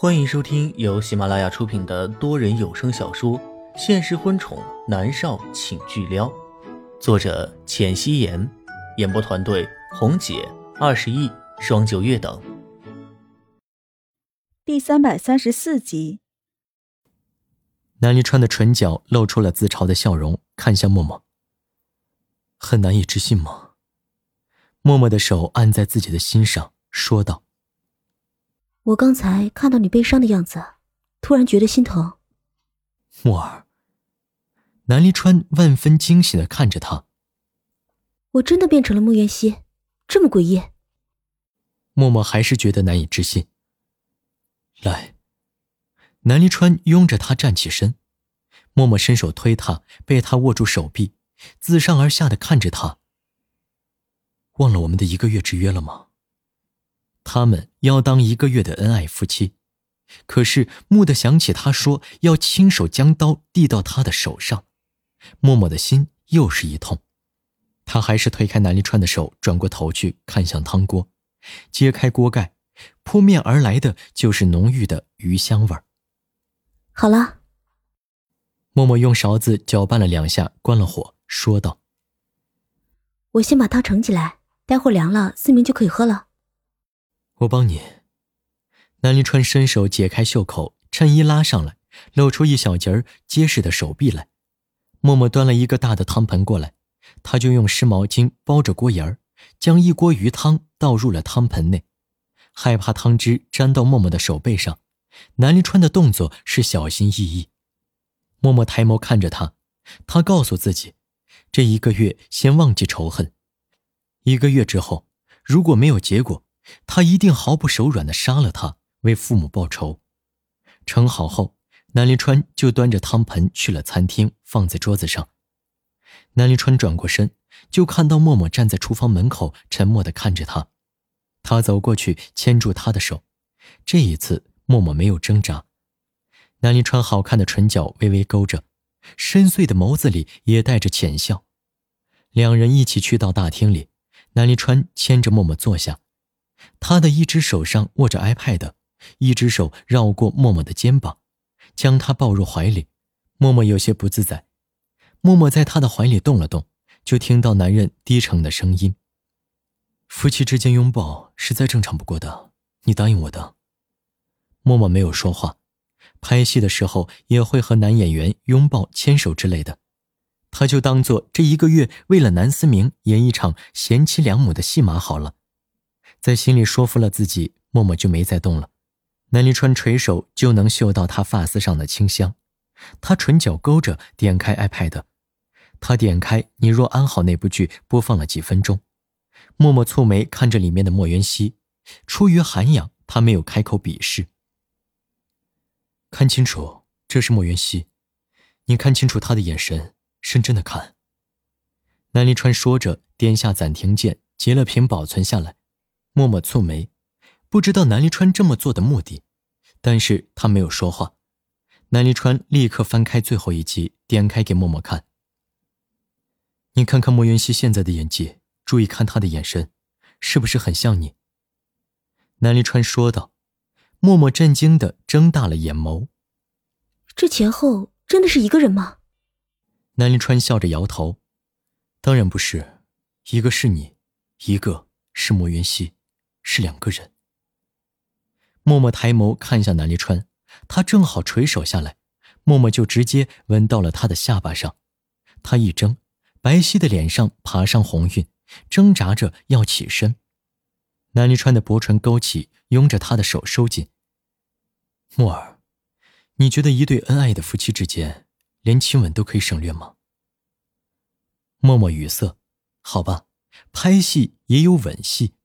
欢迎收听由喜马拉雅出品的多人有声小说《现实婚宠男少请巨撩》，作者：浅汐颜，演播团队：红姐、二十亿、双九月等。第三百三十四集，南离川的唇角露出了自嘲的笑容，看向默默。很难以置信吗？默默的手按在自己的心上，说道。我刚才看到你悲伤的样子，突然觉得心疼。默儿，南离川万分惊喜的看着他。我真的变成了穆元熙，这么诡异。默默还是觉得难以置信。来，南离川拥着他站起身，默默伸手推他，被他握住手臂，自上而下的看着他。忘了我们的一个月之约了吗？他们要当一个月的恩爱夫妻，可是蓦地想起他说要亲手将刀递到他的手上，默默的心又是一痛。他还是推开南离川的手，转过头去看向汤锅，揭开锅盖，扑面而来的就是浓郁的鱼香味儿。好了，默默用勺子搅拌了两下，关了火，说道：“我先把汤盛起来，待会儿凉了，思明就可以喝了。”我帮你。南临川伸手解开袖口，衬衣拉上来，露出一小截儿结实的手臂来。默默端了一个大的汤盆过来，他就用湿毛巾包着锅沿儿，将一锅鱼汤倒入了汤盆内，害怕汤汁沾到默默的手背上，南临川的动作是小心翼翼。默默抬眸看着他，他告诉自己，这一个月先忘记仇恨，一个月之后，如果没有结果。他一定毫不手软的杀了他，为父母报仇。盛好后，南离川就端着汤盆去了餐厅，放在桌子上。南离川转过身，就看到默默站在厨房门口，沉默的看着他。他走过去牵住他的手，这一次默默没有挣扎。南离川好看的唇角微微勾着，深邃的眸子里也带着浅笑。两人一起去到大厅里，南离川牵着默默坐下。他的一只手上握着 iPad，一只手绕过默默的肩膀，将他抱入怀里。默默有些不自在。默默在他的怀里动了动，就听到男人低沉的声音：“夫妻之间拥抱是再正常不过的，你答应我的。”默默没有说话。拍戏的时候也会和男演员拥抱、牵手之类的，他就当做这一个月为了南思明演一场贤妻良母的戏码好了。在心里说服了自己，默默就没再动了。南离川垂手就能嗅到他发丝上的清香，他唇角勾着，点开 iPad，他点开《你若安好》那部剧，播放了几分钟。默默蹙眉看着里面的莫元熙，出于涵养，他没有开口鄙视。看清楚，这是莫元熙，你看清楚他的眼神，认真的看。南离川说着，点下暂停键，截了屏保存下来。默默蹙眉，不知道南离川这么做的目的，但是他没有说话。南离川立刻翻开最后一集，点开给默默看。你看看莫云熙现在的演技，注意看他的眼神，是不是很像你？南离川说道。默默震惊的睁大了眼眸。这前后真的是一个人吗？南离川笑着摇头，当然不是，一个是你，一个是莫云熙。是两个人。默默抬眸看向南离川，他正好垂手下来，默默就直接吻到了他的下巴上。他一怔，白皙的脸上爬上红晕，挣扎着要起身。南离川的薄唇勾起，拥着他的手收紧。默儿，你觉得一对恩爱的夫妻之间，连亲吻都可以省略吗？默默语塞，好吧，拍戏也有吻戏。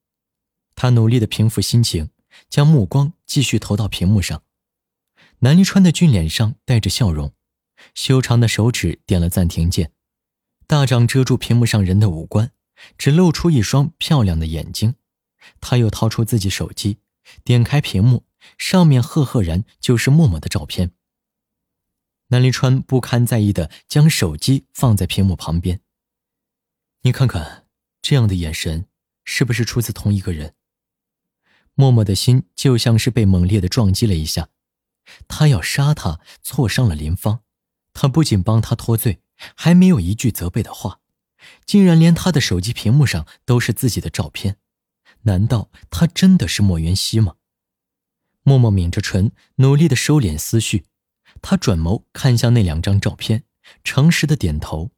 他努力的平复心情，将目光继续投到屏幕上。南离川的俊脸上带着笑容，修长的手指点了暂停键，大掌遮住屏幕上人的五官，只露出一双漂亮的眼睛。他又掏出自己手机，点开屏幕，上面赫赫然就是默默的照片。南离川不堪在意的将手机放在屏幕旁边。你看看，这样的眼神，是不是出自同一个人？默默的心就像是被猛烈的撞击了一下，他要杀他，挫伤了林芳，他不仅帮他脱罪，还没有一句责备的话，竟然连他的手机屏幕上都是自己的照片，难道他真的是莫元熙吗？默默抿着唇，努力的收敛思绪，他转眸看向那两张照片，诚实的点头，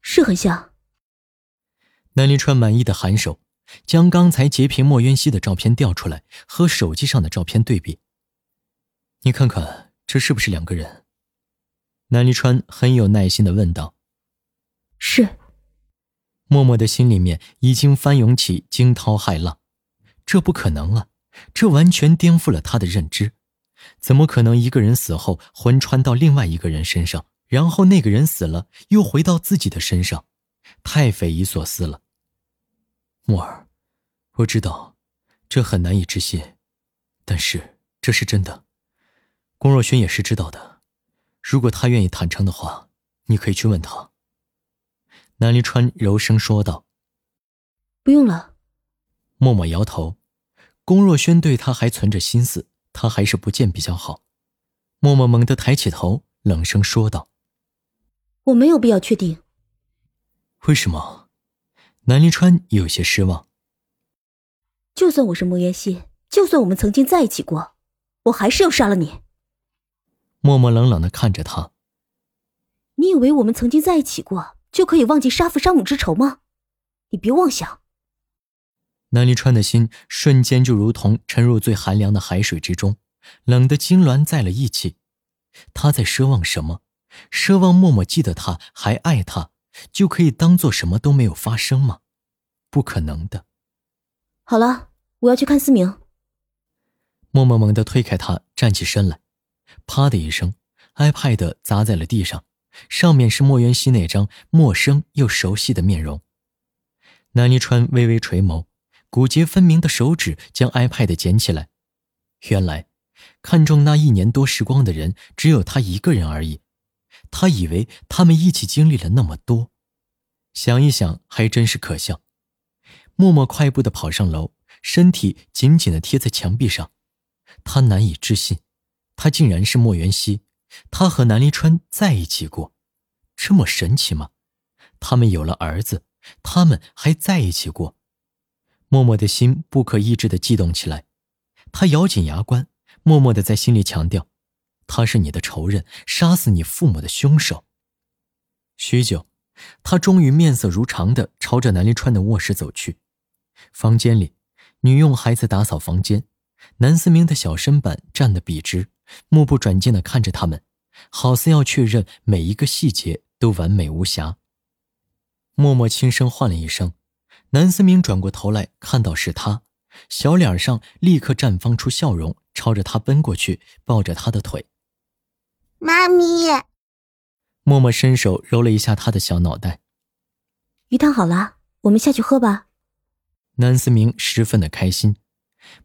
是很像。南临川满意的颔首。将刚才截屏莫渊熙的照片调出来，和手机上的照片对比。你看看，这是不是两个人？南离川很有耐心的问道。是。默默的心里面已经翻涌起惊涛骇浪，这不可能啊！这完全颠覆了他的认知。怎么可能一个人死后魂穿到另外一个人身上，然后那个人死了又回到自己的身上？太匪夷所思了。木儿，我知道，这很难以置信，但是这是真的。龚若轩也是知道的，如果他愿意坦诚的话，你可以去问他。南离川柔声说道。不用了。默默摇头。龚若轩对他还存着心思，他还是不见比较好。默默猛地抬起头，冷声说道：“我没有必要确定。”为什么？南离川有些失望。就算我是莫言熙，就算我们曾经在一起过，我还是要杀了你。默默冷冷的看着他。你以为我们曾经在一起过，就可以忘记杀父杀母之仇吗？你别妄想。南离川的心瞬间就如同沉入最寒凉的海水之中，冷得痉挛在了一起。他在奢望什么？奢望默默记得他，还爱他。就可以当做什么都没有发生吗？不可能的。好了，我要去看思明。默默猛地推开他，站起身来，啪的一声，iPad 砸在了地上，上面是莫元熙那张陌生又熟悉的面容。南离川微微垂眸，骨节分明的手指将 iPad 捡起来。原来，看中那一年多时光的人只有他一个人而已。他以为他们一起经历了那么多，想一想还真是可笑。默默快步的跑上楼，身体紧紧的贴在墙壁上。他难以置信，他竟然是莫元熙，他和南离川在一起过，这么神奇吗？他们有了儿子，他们还在一起过。默默的心不可抑制的悸动起来，他咬紧牙关，默默的在心里强调。他是你的仇人，杀死你父母的凶手。许久，他终于面色如常的朝着南离川的卧室走去。房间里，女佣还在打扫房间，南思明的小身板站得笔直，目不转睛的看着他们，好似要确认每一个细节都完美无瑕。默默轻声唤了一声，南思明转过头来看到是他，小脸上立刻绽放出笑容，朝着他奔过去，抱着他的腿。妈咪，默默伸手揉了一下他的小脑袋。鱼汤好了，我们下去喝吧。南思明十分的开心，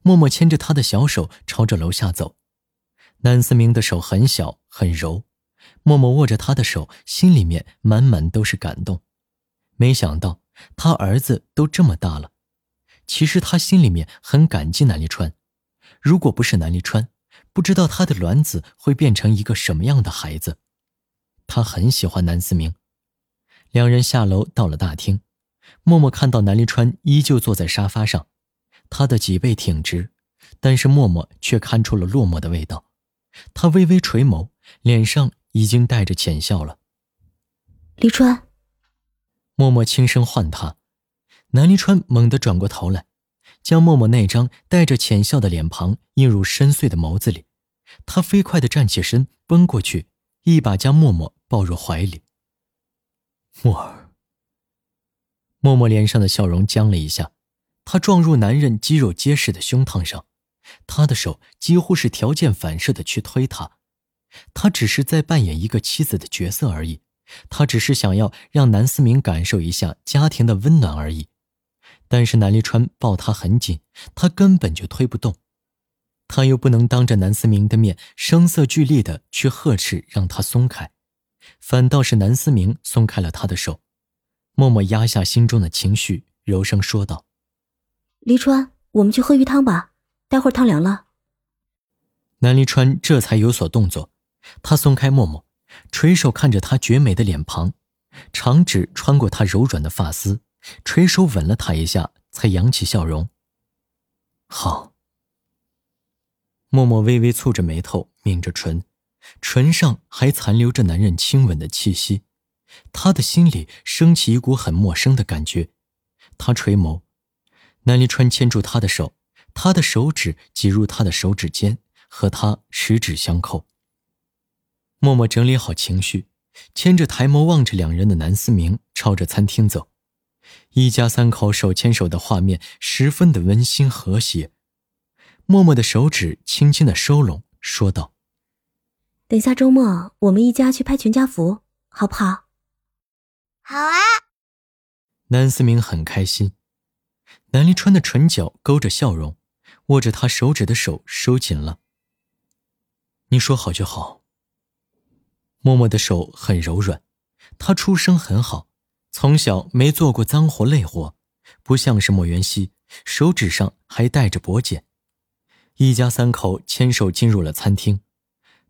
默默牵着他的小手朝着楼下走。南思明的手很小很柔，默默握着他的手，心里面满满都是感动。没想到他儿子都这么大了，其实他心里面很感激南立川，如果不是南立川。不知道他的卵子会变成一个什么样的孩子，他很喜欢南思明。两人下楼到了大厅，默默看到南离川依旧坐在沙发上，他的脊背挺直，但是默默却看出了落寞的味道。他微微垂眸，脸上已经带着浅笑了。离川，默默轻声唤他，南离川猛地转过头来。将默默那张带着浅笑的脸庞映入深邃的眸子里，他飞快地站起身，奔过去，一把将默默抱入怀里。默儿，默默脸上的笑容僵了一下，他撞入男人肌肉结实的胸膛上，他的手几乎是条件反射的去推他，他只是在扮演一个妻子的角色而已，他只是想要让南思明感受一下家庭的温暖而已。但是南立川抱他很紧，他根本就推不动，他又不能当着南思明的面声色俱厉的去呵斥让他松开，反倒是南思明松开了他的手，默默压下心中的情绪，柔声说道：“黎川，我们去喝鱼汤吧，待会儿汤凉了。南黎川这才有所动作，他松开默默，垂手看着她绝美的脸庞，长指穿过她柔软的发丝，垂手吻了他一下，才扬起笑容。好。默默微微蹙着眉头，抿着唇，唇上还残留着男人亲吻的气息，他的心里升起一股很陌生的感觉。他垂眸，南离川牵住他的手，他的手指挤入他的手指间，和他十指相扣。默默整理好情绪，牵着抬眸望着两人的南思明，朝着餐厅走。一家三口手牵手的画面十分的温馨和谐。默默的手指轻轻的收拢，说道：“等下周末我们一家去拍全家福，好不好？”“好啊。”南思明很开心。南离川的唇角勾着笑容，握着他手指的手收紧了。“你说好就好。”默默的手很柔软，他出生很好，从小没做过脏活累活，不像是莫元熙，手指上还带着薄茧。一家三口牵手进入了餐厅，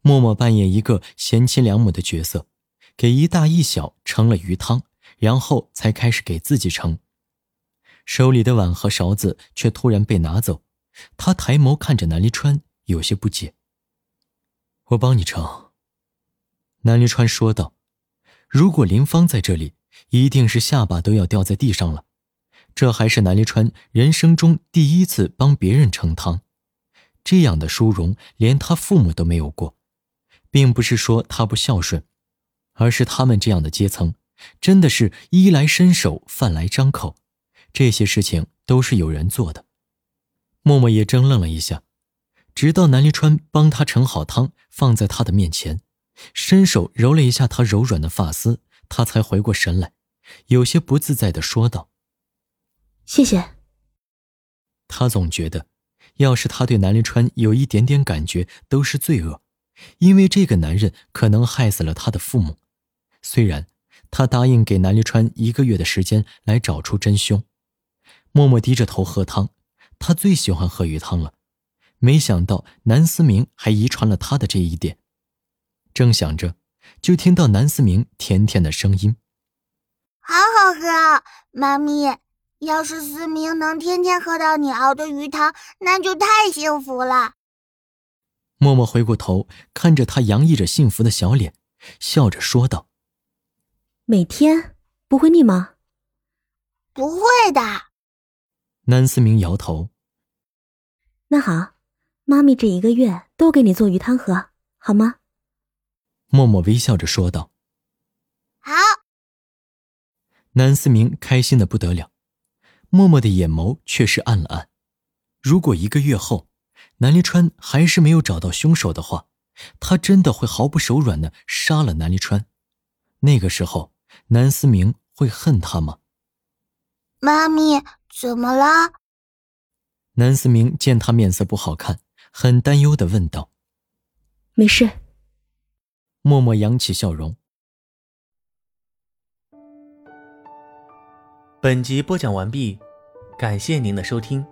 默默扮演一个贤妻良母的角色，给一大一小盛了鱼汤，然后才开始给自己盛。手里的碗和勺子却突然被拿走，他抬眸看着南离川，有些不解。我帮你盛。南离川说道：“如果林芳在这里，一定是下巴都要掉在地上了。这还是南离川人生中第一次帮别人盛汤。”这样的殊荣，连他父母都没有过，并不是说他不孝顺，而是他们这样的阶层，真的是衣来伸手，饭来张口，这些事情都是有人做的。默默也怔愣了一下，直到南离川帮他盛好汤，放在他的面前，伸手揉了一下他柔软的发丝，他才回过神来，有些不自在的说道：“谢谢。”他总觉得。要是他对南临川有一点点感觉，都是罪恶，因为这个男人可能害死了他的父母。虽然他答应给南临川一个月的时间来找出真凶，默默低着头喝汤，他最喜欢喝鱼汤了。没想到南思明还遗传了他的这一点。正想着，就听到南思明甜甜的声音：“好好喝，妈咪。”要是思明能天天喝到你熬的鱼汤，那就太幸福了。默默回过头，看着他洋溢着幸福的小脸，笑着说道：“每天不会腻吗？”“不会的。”南思明摇头。“那好，妈咪这一个月都给你做鱼汤喝，好吗？”默默微笑着说道。“好。”南思明开心的不得了。默默的眼眸却是暗了暗。如果一个月后，南离川还是没有找到凶手的话，他真的会毫不手软的杀了南离川。那个时候，南思明会恨他吗？妈咪，怎么了？南思明见他面色不好看，很担忧的问道：“没事。”默默扬起笑容。本集播讲完毕，感谢您的收听。